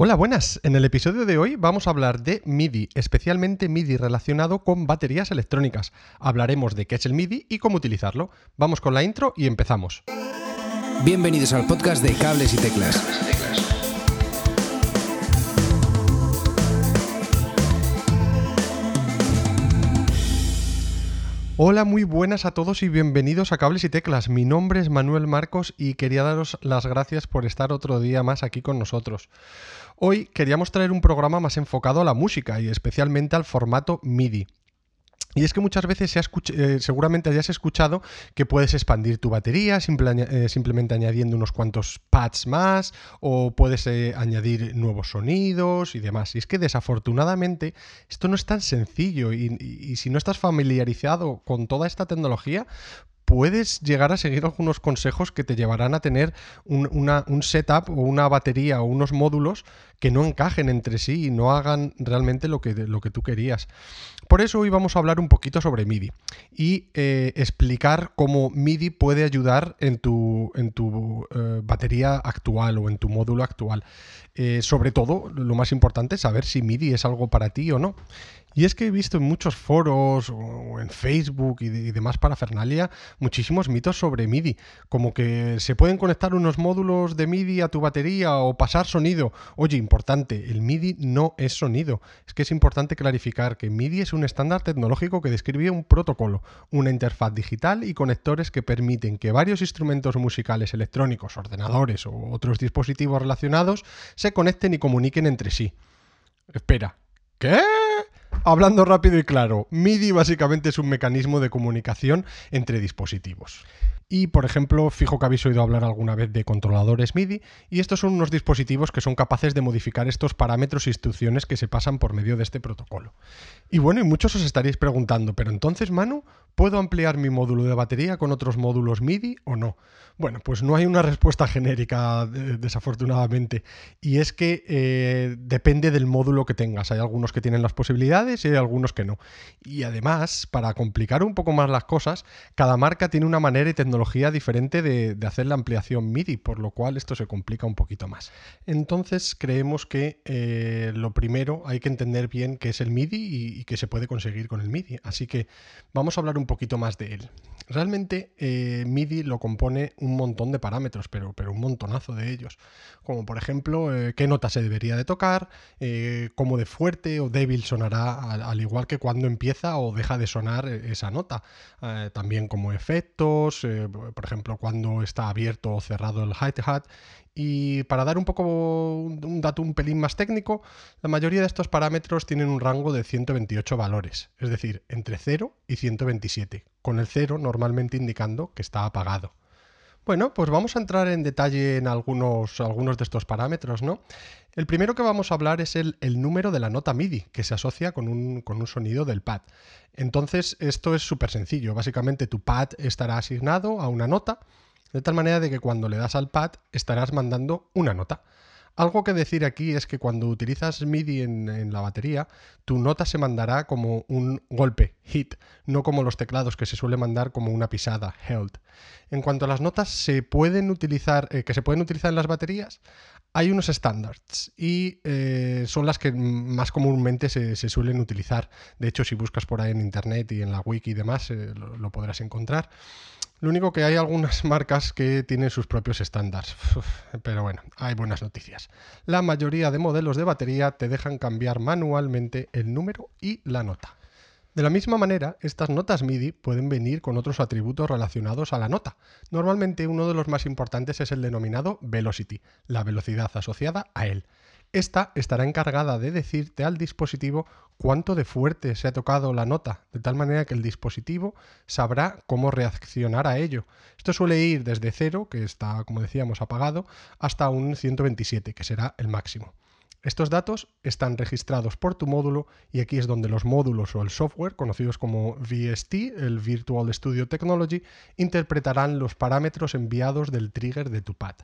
Hola, buenas. En el episodio de hoy vamos a hablar de MIDI, especialmente MIDI relacionado con baterías electrónicas. Hablaremos de qué es el MIDI y cómo utilizarlo. Vamos con la intro y empezamos. Bienvenidos al podcast de Cables y Teclas. Hola, muy buenas a todos y bienvenidos a Cables y Teclas. Mi nombre es Manuel Marcos y quería daros las gracias por estar otro día más aquí con nosotros. Hoy queríamos traer un programa más enfocado a la música y especialmente al formato MIDI. Y es que muchas veces se eh, seguramente hayas escuchado que puedes expandir tu batería eh, simplemente añadiendo unos cuantos pads más o puedes eh, añadir nuevos sonidos y demás. Y es que desafortunadamente esto no es tan sencillo y si no estás familiarizado con toda esta tecnología, puedes llegar a seguir algunos consejos que te llevarán a tener un, setup o una batería o unos módulos que no encajen entre sí y no hagan realmente lo que, lo que tú querías. Por eso hoy vamos a hablar un poquito sobre MIDI y eh, explicar cómo MIDI puede ayudar en tu, en tu eh, batería actual o en tu módulo actual. Eh, sobre todo, lo más importante es saber si MIDI es algo para ti o no. Y es que he visto en muchos foros o en Facebook y, demás para Fernalia muchísimos mitos sobre MIDI, como que se pueden conectar unos módulos de MIDI a tu batería o pasar sonido. Oye, importante, el MIDI no es sonido. Es que es importante clarificar que MIDI es un estándar tecnológico que describe un protocolo, una interfaz digital y conectores que permiten que varios instrumentos musicales electrónicos, ordenadores o otros dispositivos relacionados se conecten y comuniquen entre sí. Espera, ¿qué? Hablando rápido y claro, MIDI básicamente es un mecanismo de comunicación entre dispositivos. Y, por ejemplo, fijo que habéis oído hablar alguna vez de controladores MIDI, y estos son unos dispositivos que son capaces de modificar estos parámetros e instrucciones que se pasan por medio de este protocolo. Y bueno, y muchos os estaréis preguntando, pero entonces, Manu, ¿puedo ampliar mi módulo de batería con otros módulos MIDI o no? Bueno, pues no hay una respuesta genérica, desafortunadamente, y es que eh, depende del módulo que tengas. Hay algunos que tienen las posibilidades y hay algunos que no. Y además, para complicar un poco más las cosas, cada marca tiene una manera y tecnología diferente de, hacer la ampliación MIDI, por lo cual esto se complica un poquito más. Entonces creemos que eh, lo primero hay que entender bien qué es el MIDI y, qué se puede conseguir con el MIDI. Así que vamos a hablar un poquito más de él. Realmente eh, MIDI lo compone un montón de parámetros, pero, un montonazo de ellos. Como por ejemplo, eh, qué nota se debería de tocar, cómo de fuerte o débil sonará, al, igual que cuando empieza o deja de sonar esa nota. también como efectos, por ejemplo, cuando está abierto o cerrado el hi-hat. Y para dar un poco un dato un pelín más técnico, la mayoría de estos parámetros tienen un rango de 128 valores, es decir, entre 0 y 127, con el 0 normalmente indicando que está apagado. Bueno, pues vamos a entrar en detalle en algunos, algunos de estos parámetros, ¿no? El primero que vamos a hablar es el, número de la nota MIDI, que se asocia con un, con un sonido del pad. Entonces, esto es súper sencillo. Básicamente, tu pad estará asignado a una nota, de tal manera de que cuando le das al pad estarás mandando una nota. Algo que decir aquí es que cuando utilizas MIDI en, la batería, tu nota se mandará como un golpe, hit, no como los teclados que se suele mandar como una pisada, held. En cuanto a las notas se pueden utilizar, eh, que se pueden utilizar en las baterías, hay unos estándares y eh, son las que más comúnmente se, suelen utilizar. De hecho, si buscas por ahí en internet y en la wiki y demás, eh, lo podrás encontrar. Lo único que hay algunas marcas que tienen sus propios estándares. Pero bueno, hay buenas noticias. La mayoría de modelos de batería te dejan cambiar manualmente el número y la nota. De la misma manera, estas notas MIDI pueden venir con otros atributos relacionados a la nota. Normalmente uno de los más importantes es el denominado velocity, la velocidad asociada a él. Esta estará encargada de decirte al dispositivo cuánto de fuerte se ha tocado la nota, de tal manera que el dispositivo sabrá cómo reaccionar a ello. Esto suele ir desde 0, que está, como decíamos, apagado, hasta un 127, que será el máximo. Estos datos están registrados por tu módulo y aquí es donde los módulos o el software, conocidos como VST, el Virtual Studio Technology, interpretarán los parámetros enviados del trigger de tu pad.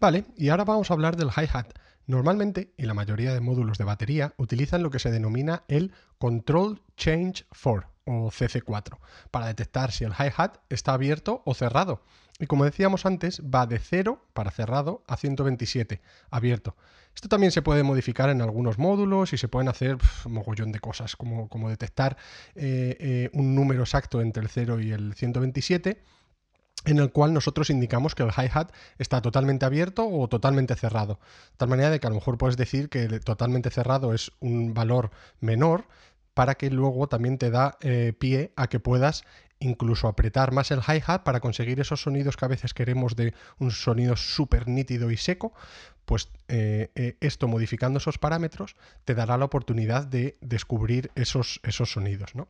Vale, y ahora vamos a hablar del hi-hat. Normalmente, y la mayoría de módulos de batería, utilizan lo que se denomina el Control Change 4 o CC4 para detectar si el hi-hat está abierto o cerrado. Y como decíamos antes, va de 0 para cerrado a 127 abierto. Esto también se puede modificar en algunos módulos y se pueden hacer un mogollón de cosas, como, como detectar eh, eh, un número exacto entre el 0 y el 127 en el cual nosotros indicamos que el hi-hat está totalmente abierto o totalmente cerrado. De tal manera de que a lo mejor puedes decir que totalmente cerrado es un valor menor para que luego también te da eh, pie a que puedas incluso apretar más el hi-hat para conseguir esos sonidos que a veces queremos de un sonido súper nítido y seco, pues eh, eh, esto modificando esos parámetros te dará la oportunidad de descubrir esos, esos sonidos. ¿no?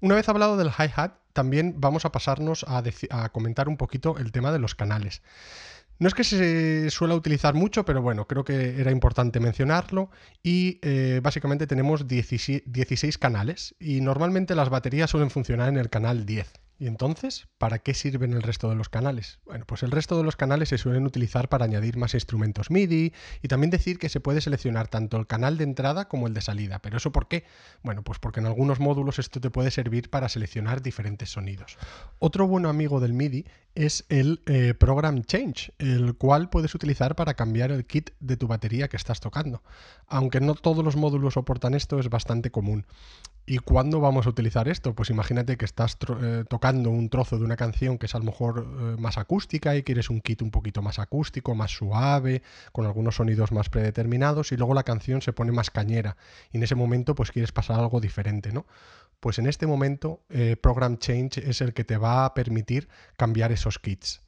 Una vez hablado del hi-hat, también vamos a pasarnos a, comentar un poquito el tema de los canales. No es que se suele utilizar mucho, pero bueno, creo que era importante mencionarlo. Y eh, básicamente tenemos 16 canales y normalmente las baterías suelen funcionar en el canal 10. ¿Y entonces, para qué sirven el resto de los canales? Bueno, pues el resto de los canales se suelen utilizar para añadir más instrumentos MIDI y también decir que se puede seleccionar tanto el canal de entrada como el de salida. ¿Pero eso por qué? Bueno, pues porque en algunos módulos esto te puede servir para seleccionar diferentes sonidos. Otro buen amigo del MIDI es el eh, Program Change, el cual puedes utilizar para cambiar el kit de tu batería que estás tocando. Aunque no todos los módulos soportan esto, es bastante común. ¿Y cuándo vamos a utilizar esto? Pues imagínate que estás eh, tocando un trozo de una canción que es a lo mejor eh, más acústica y quieres un kit un poquito más acústico, más suave, con algunos sonidos más predeterminados y luego la canción se pone más cañera y en ese momento pues quieres pasar algo diferente, ¿no? Pues en este momento eh, Program Change es el que te va a permitir cambiar esos kits.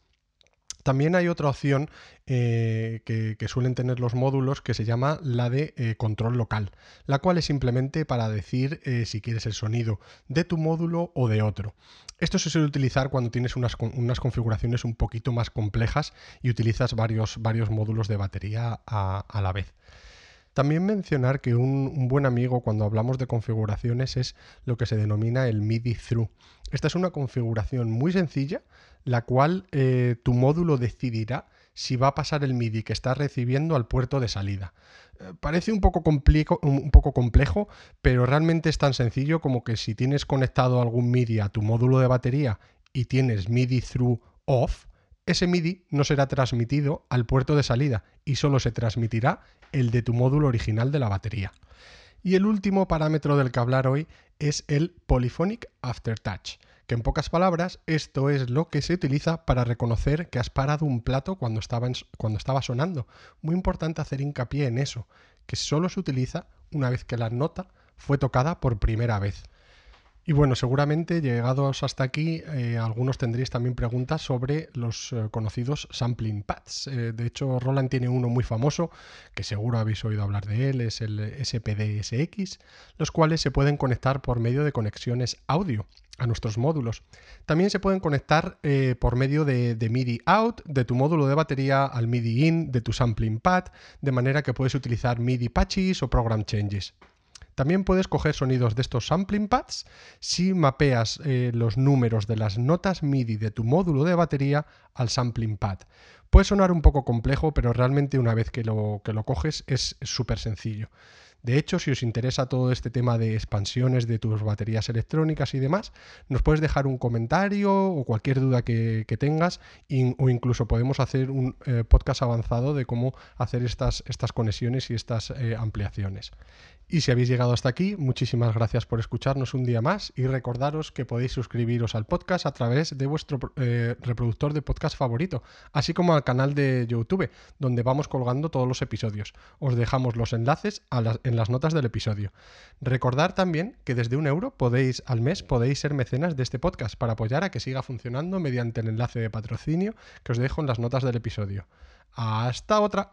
También hay otra opción eh, que, suelen tener los módulos que se llama la de eh, control local, la cual es simplemente para decir eh, si quieres el sonido de tu módulo o de otro. Esto se suele utilizar cuando tienes unas, configuraciones un poquito más complejas y utilizas varios, varios módulos de batería a, la vez. También mencionar que un, buen amigo cuando hablamos de configuraciones es lo que se denomina el MIDI through. Esta es una configuración muy sencilla la cual eh, tu módulo decidirá si va a pasar el MIDI que estás recibiendo al puerto de salida. Eh, parece un poco, un poco complejo, pero realmente es tan sencillo como que si tienes conectado algún MIDI a tu módulo de batería y tienes MIDI through off, ese MIDI no será transmitido al puerto de salida y solo se transmitirá el de tu módulo original de la batería. Y el último parámetro del que hablar hoy es el Polyphonic Aftertouch que en pocas palabras esto es lo que se utiliza para reconocer que has parado un plato cuando estaba, cuando estaba sonando. Muy importante hacer hincapié en eso, que solo se utiliza una vez que la nota fue tocada por primera vez. Y bueno, seguramente llegados hasta aquí, eh, algunos tendréis también preguntas sobre los eh, conocidos sampling pads. Eh, de hecho, Roland tiene uno muy famoso, que seguro habéis oído hablar de él, es el SPDSX, los cuales se pueden conectar por medio de conexiones audio a nuestros módulos. También se pueden conectar por medio de, MIDI out, de tu módulo de batería al MIDI in, de tu sampling pad, de manera que puedes utilizar MIDI patches o program changes. También puedes coger sonidos de estos sampling pads si mapeas eh, los números de las notas MIDI de tu módulo de batería al sampling pad. Puede sonar un poco complejo, pero realmente una vez que lo, que lo coges es súper sencillo. De hecho, si os interesa todo este tema de expansiones de tus baterías electrónicas y demás, nos puedes dejar un comentario o cualquier duda que, tengas o incluso podemos hacer un eh, podcast avanzado de cómo hacer estas, estas conexiones y estas eh, ampliaciones. Y si habéis llegado hasta aquí, muchísimas gracias por escucharnos un día más y recordaros que podéis suscribiros al podcast a través de vuestro eh, reproductor de podcast favorito, así como al canal de YouTube, donde vamos colgando todos los episodios. Os dejamos los enlaces en las notas del episodio. Recordar también que desde un euro podéis al mes podéis ser mecenas de este podcast para apoyar a que siga funcionando mediante el enlace de patrocinio que os dejo en las notas del episodio. Hasta otra.